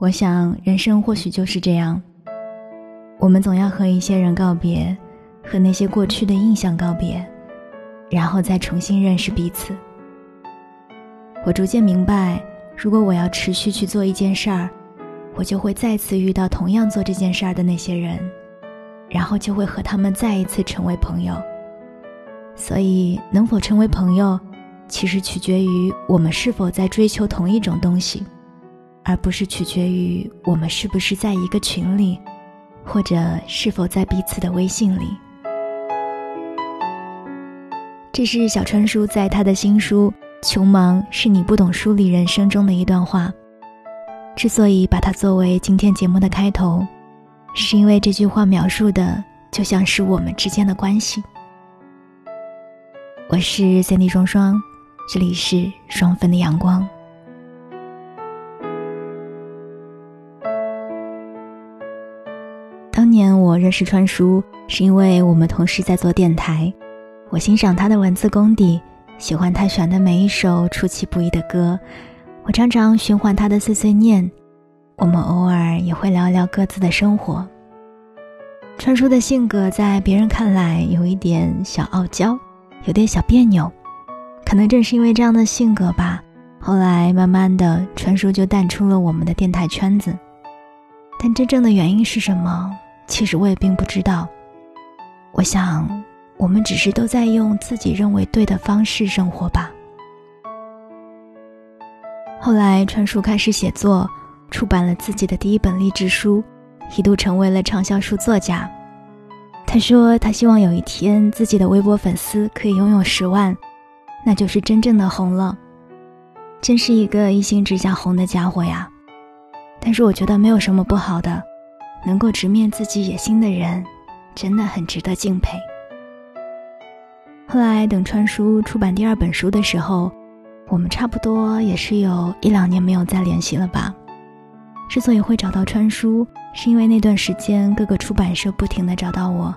我想，人生或许就是这样，我们总要和一些人告别，和那些过去的印象告别，然后再重新认识彼此。我逐渐明白，如果我要持续去做一件事儿，我就会再次遇到同样做这件事儿的那些人，然后就会和他们再一次成为朋友。所以，能否成为朋友，其实取决于我们是否在追求同一种东西，而不是取决于我们是不是在一个群里，或者是否在彼此的微信里。这是小川叔在他的新书《穷忙是你不懂梳理人生》中的一段话。之所以把它作为今天节目的开头，是因为这句话描述的就像是我们之间的关系。我是三 D 双双，这里是双份的阳光。认识川叔，是因为我们同时在做电台，我欣赏他的文字功底，喜欢他选的每一首出其不意的歌，我常常循环他的碎碎念，我们偶尔也会聊聊各自的生活。川叔的性格在别人看来有一点小傲娇。有点小别扭，可能正是因为这样的性格吧。后来慢慢的，川叔就淡出了我们的电台圈子。但真正的原因是什么？其实我也并不知道。我想，我们只是都在用自己认为对的方式生活吧。后来，川叔开始写作，出版了自己的第一本励志书，一度成为了畅销书作家。他说：“他希望有一天自己的微博粉丝可以拥有十万，那就是真正的红了。真是一个一心只想红的家伙呀！但是我觉得没有什么不好的，能够直面自己野心的人，真的很值得敬佩。”后来等川叔出版第二本书的时候，我们差不多也是有一两年没有再联系了吧。之所以会找到川叔，是因为那段时间各个出版社不停的找到我，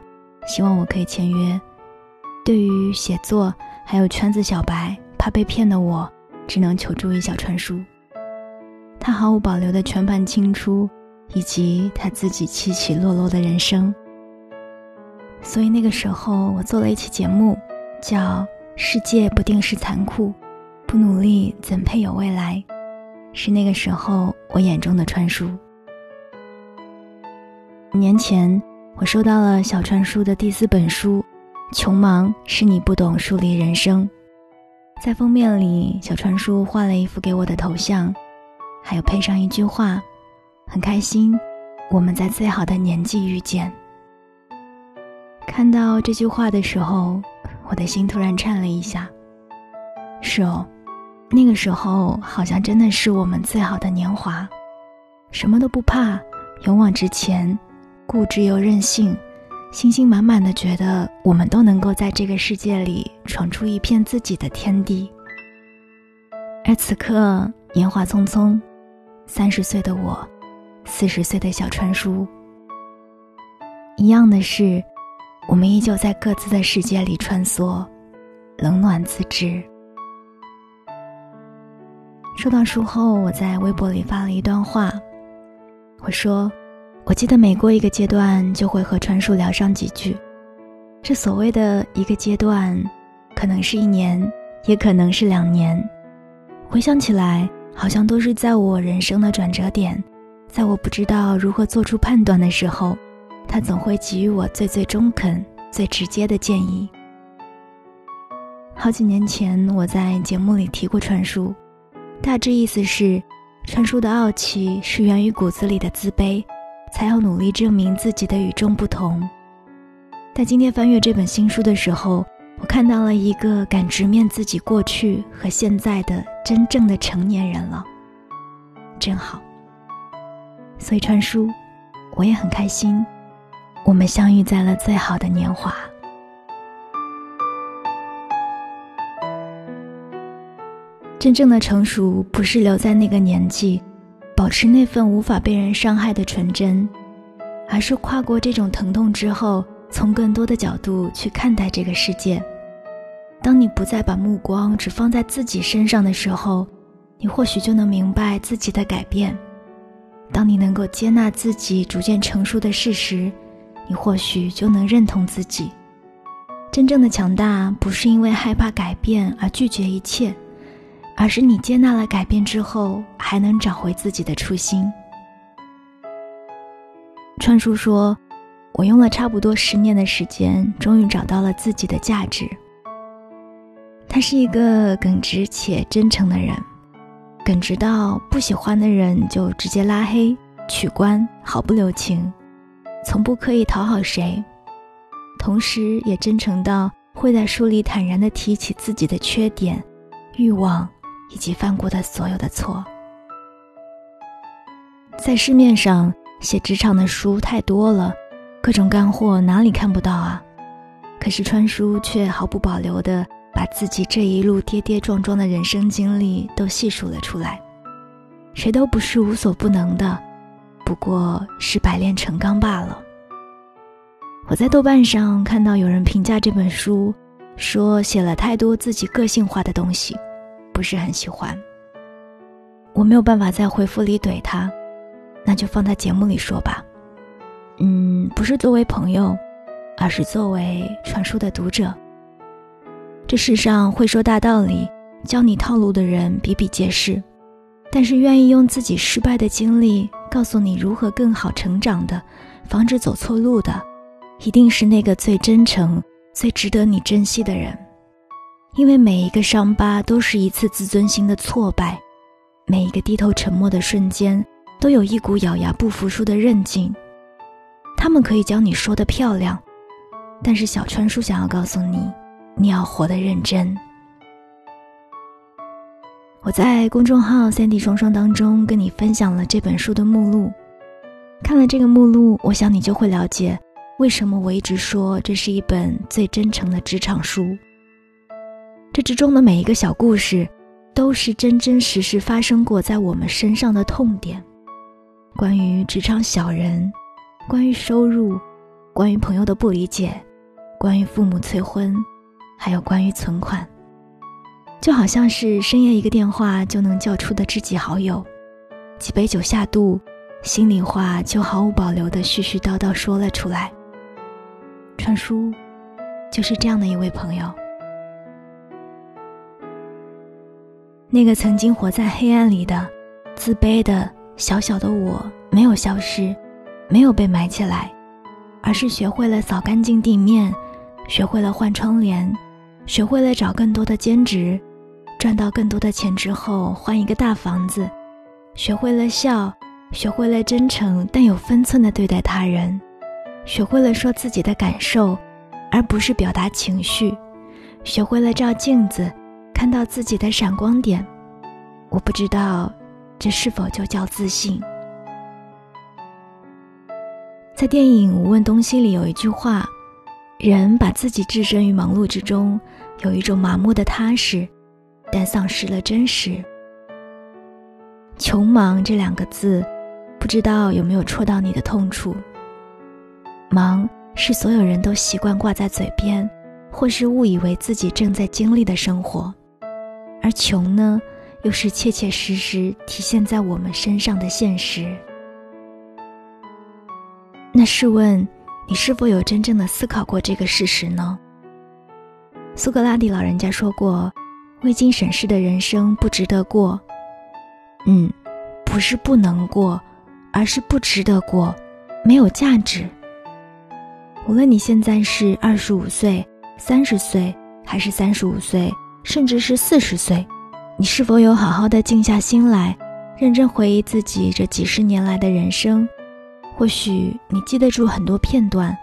希望我可以签约。对于写作还有圈子小白怕被骗的我，只能求助于小川叔。他毫无保留的全盘清出，以及他自己起起落落的人生。所以那个时候我做了一期节目，叫《世界不定是残酷，不努力怎配有未来》。是那个时候，我眼中的川叔。年前，我收到了小川叔的第四本书《穷忙是你不懂树立人生》。在封面里，小川叔画了一幅给我的头像，还有配上一句话：“很开心，我们在最好的年纪遇见。”看到这句话的时候，我的心突然颤了一下。是哦。那个时候，好像真的是我们最好的年华，什么都不怕，勇往直前，固执又任性，信心满满的觉得我们都能够在这个世界里闯出一片自己的天地。而此刻，年华匆匆，三十岁的我，四十岁的小川叔，一样的是，我们依旧在各自的世界里穿梭，冷暖自知。收到书后，我在微博里发了一段话。我说：“我记得每过一个阶段，就会和川叔聊上几句。这所谓的一个阶段，可能是一年，也可能是两年。回想起来，好像都是在我人生的转折点，在我不知道如何做出判断的时候，他总会给予我最最中肯、最直接的建议。好几年前，我在节目里提过川叔。”大致意思是，川叔的傲气是源于骨子里的自卑，才要努力证明自己的与众不同。在今天翻阅这本新书的时候，我看到了一个敢直面自己过去和现在的真正的成年人了，真好。所以川叔，我也很开心，我们相遇在了最好的年华。真正的成熟不是留在那个年纪，保持那份无法被人伤害的纯真，而是跨过这种疼痛之后，从更多的角度去看待这个世界。当你不再把目光只放在自己身上的时候，你或许就能明白自己的改变。当你能够接纳自己逐渐成熟的事实，你或许就能认同自己。真正的强大不是因为害怕改变而拒绝一切，而是你接纳了改变之后，还能找回自己的初心。川叔说：“我用了差不多十年的时间，终于找到了自己的价值。”他是一个耿直且真诚的人，耿直到不喜欢的人就直接拉黑、取关，毫不留情，从不刻意讨好谁。同时，也真诚到会在书里坦然地提起自己的缺点、欲望以及犯过的所有的错。在市面上写职场的书太多了，各种干货哪里看不到啊？可是川叔却毫不保留地。把自己这一路跌跌撞撞的人生经历都细数了出来，谁都不是无所不能的，不过是百炼成钢罢了。我在豆瓣上看到有人评价这本书，说写了太多自己个性化的东西，不是很喜欢。我没有办法在回复里怼他，那就放在节目里说吧。嗯，不是作为朋友，而是作为传书的读者。这世上会说大道理、教你套路的人比比皆是，但是愿意用自己失败的经历告诉你如何更好成长的、防止走错路的，一定是那个最真诚、最值得你珍惜的人。因为每一个伤疤都是一次自尊心的挫败，每一个低头沉默的瞬间都有一股咬牙不服输的韧劲。他们可以教你说的漂亮，但是小川叔想要告诉你。你要活得认真。我在公众号“三 D 双双”当中跟你分享了这本书的目录，看了这个目录，我想你就会了解为什么我一直说这是一本最真诚的职场书。这之中的每一个小故事，都是真真实实发生过在我们身上的痛点，关于职场小人，关于收入，关于朋友的不理解，关于父母催婚。还有关于存款，就好像是深夜一个电话就能叫出的知己好友，几杯酒下肚，心里话就毫无保留的絮絮叨叨说了出来。川叔，就是这样的一位朋友。那个曾经活在黑暗里的、自卑的小小的我，没有消失，没有被埋起来，而是学会了扫干净地面，学会了换窗帘。学会了找更多的兼职，赚到更多的钱之后换一个大房子，学会了笑，学会了真诚但有分寸的对待他人，学会了说自己的感受，而不是表达情绪，学会了照镜子，看到自己的闪光点。我不知道，这是否就叫自信？在电影《无问东西》里有一句话。人把自己置身于忙碌之中，有一种麻木的踏实，但丧失了真实。穷忙这两个字，不知道有没有戳到你的痛处。忙是所有人都习惯挂在嘴边，或是误以为自己正在经历的生活，而穷呢，又是切切实实体现在我们身上的现实。那试问？你是否有真正的思考过这个事实呢？苏格拉底老人家说过：“未经审视的人生不值得过。”嗯，不是不能过，而是不值得过，没有价值。无论你现在是二十五岁、三十岁，还是三十五岁，甚至是四十岁，你是否有好好的静下心来，认真回忆自己这几十年来的人生？或许你记得住很多片段，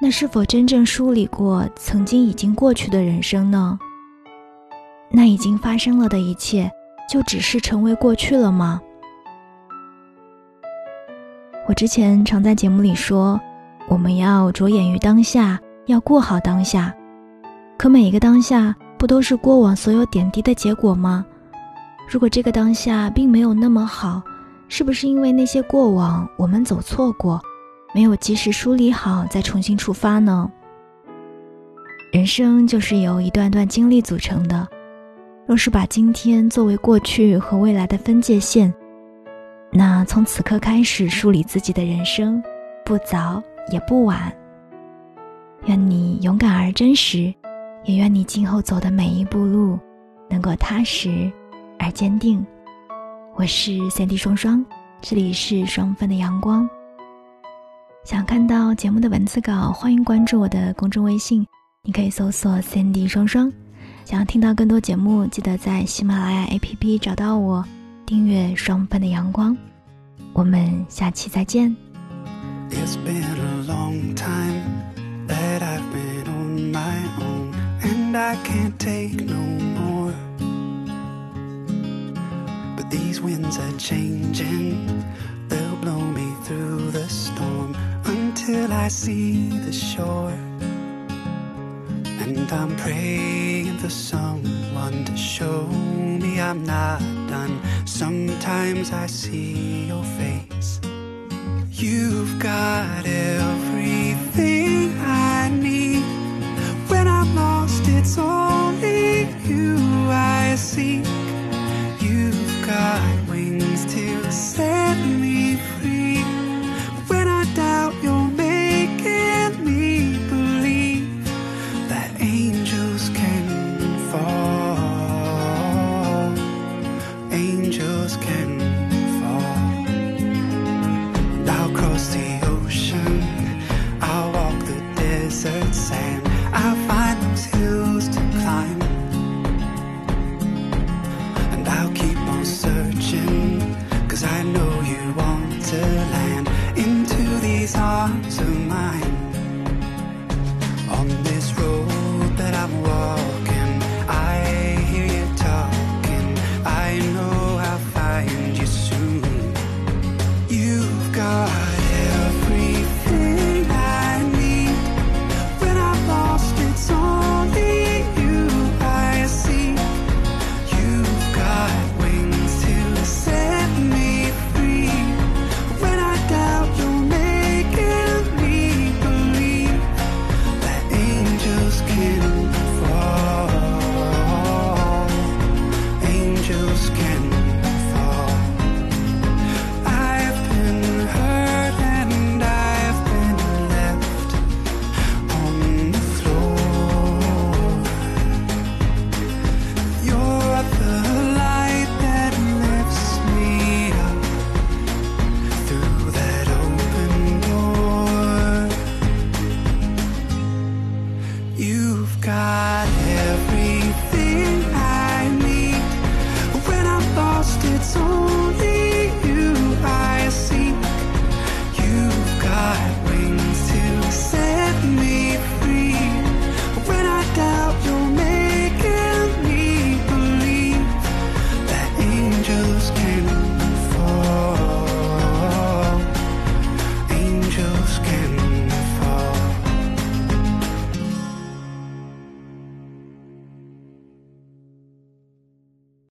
那是否真正梳理过曾经已经过去的人生呢？那已经发生了的一切，就只是成为过去了吗？我之前常在节目里说，我们要着眼于当下，要过好当下。可每一个当下，不都是过往所有点滴的结果吗？如果这个当下并没有那么好，是不是因为那些过往我们走错过，没有及时梳理好，再重新出发呢？人生就是由一段段经历组成的，若是把今天作为过去和未来的分界线，那从此刻开始梳理自己的人生，不早也不晚。愿你勇敢而真实，也愿你今后走的每一步路，能够踏实而坚定。我是三 D 双双，这里是双份的阳光。想看到节目的文字稿，欢迎关注我的公众微信，你可以搜索三 D 双双。想要听到更多节目，记得在喜马拉雅 APP 找到我，订阅双份的阳光。我们下期再见。It's been a long time that I've been on my own, and I can't take no these winds are changing, they'll blow me through the storm until I see the shore. And I'm praying for someone to show me I'm not done. Sometimes I see your face. You've got everything I need. When I'm lost, it's only you I seek. So.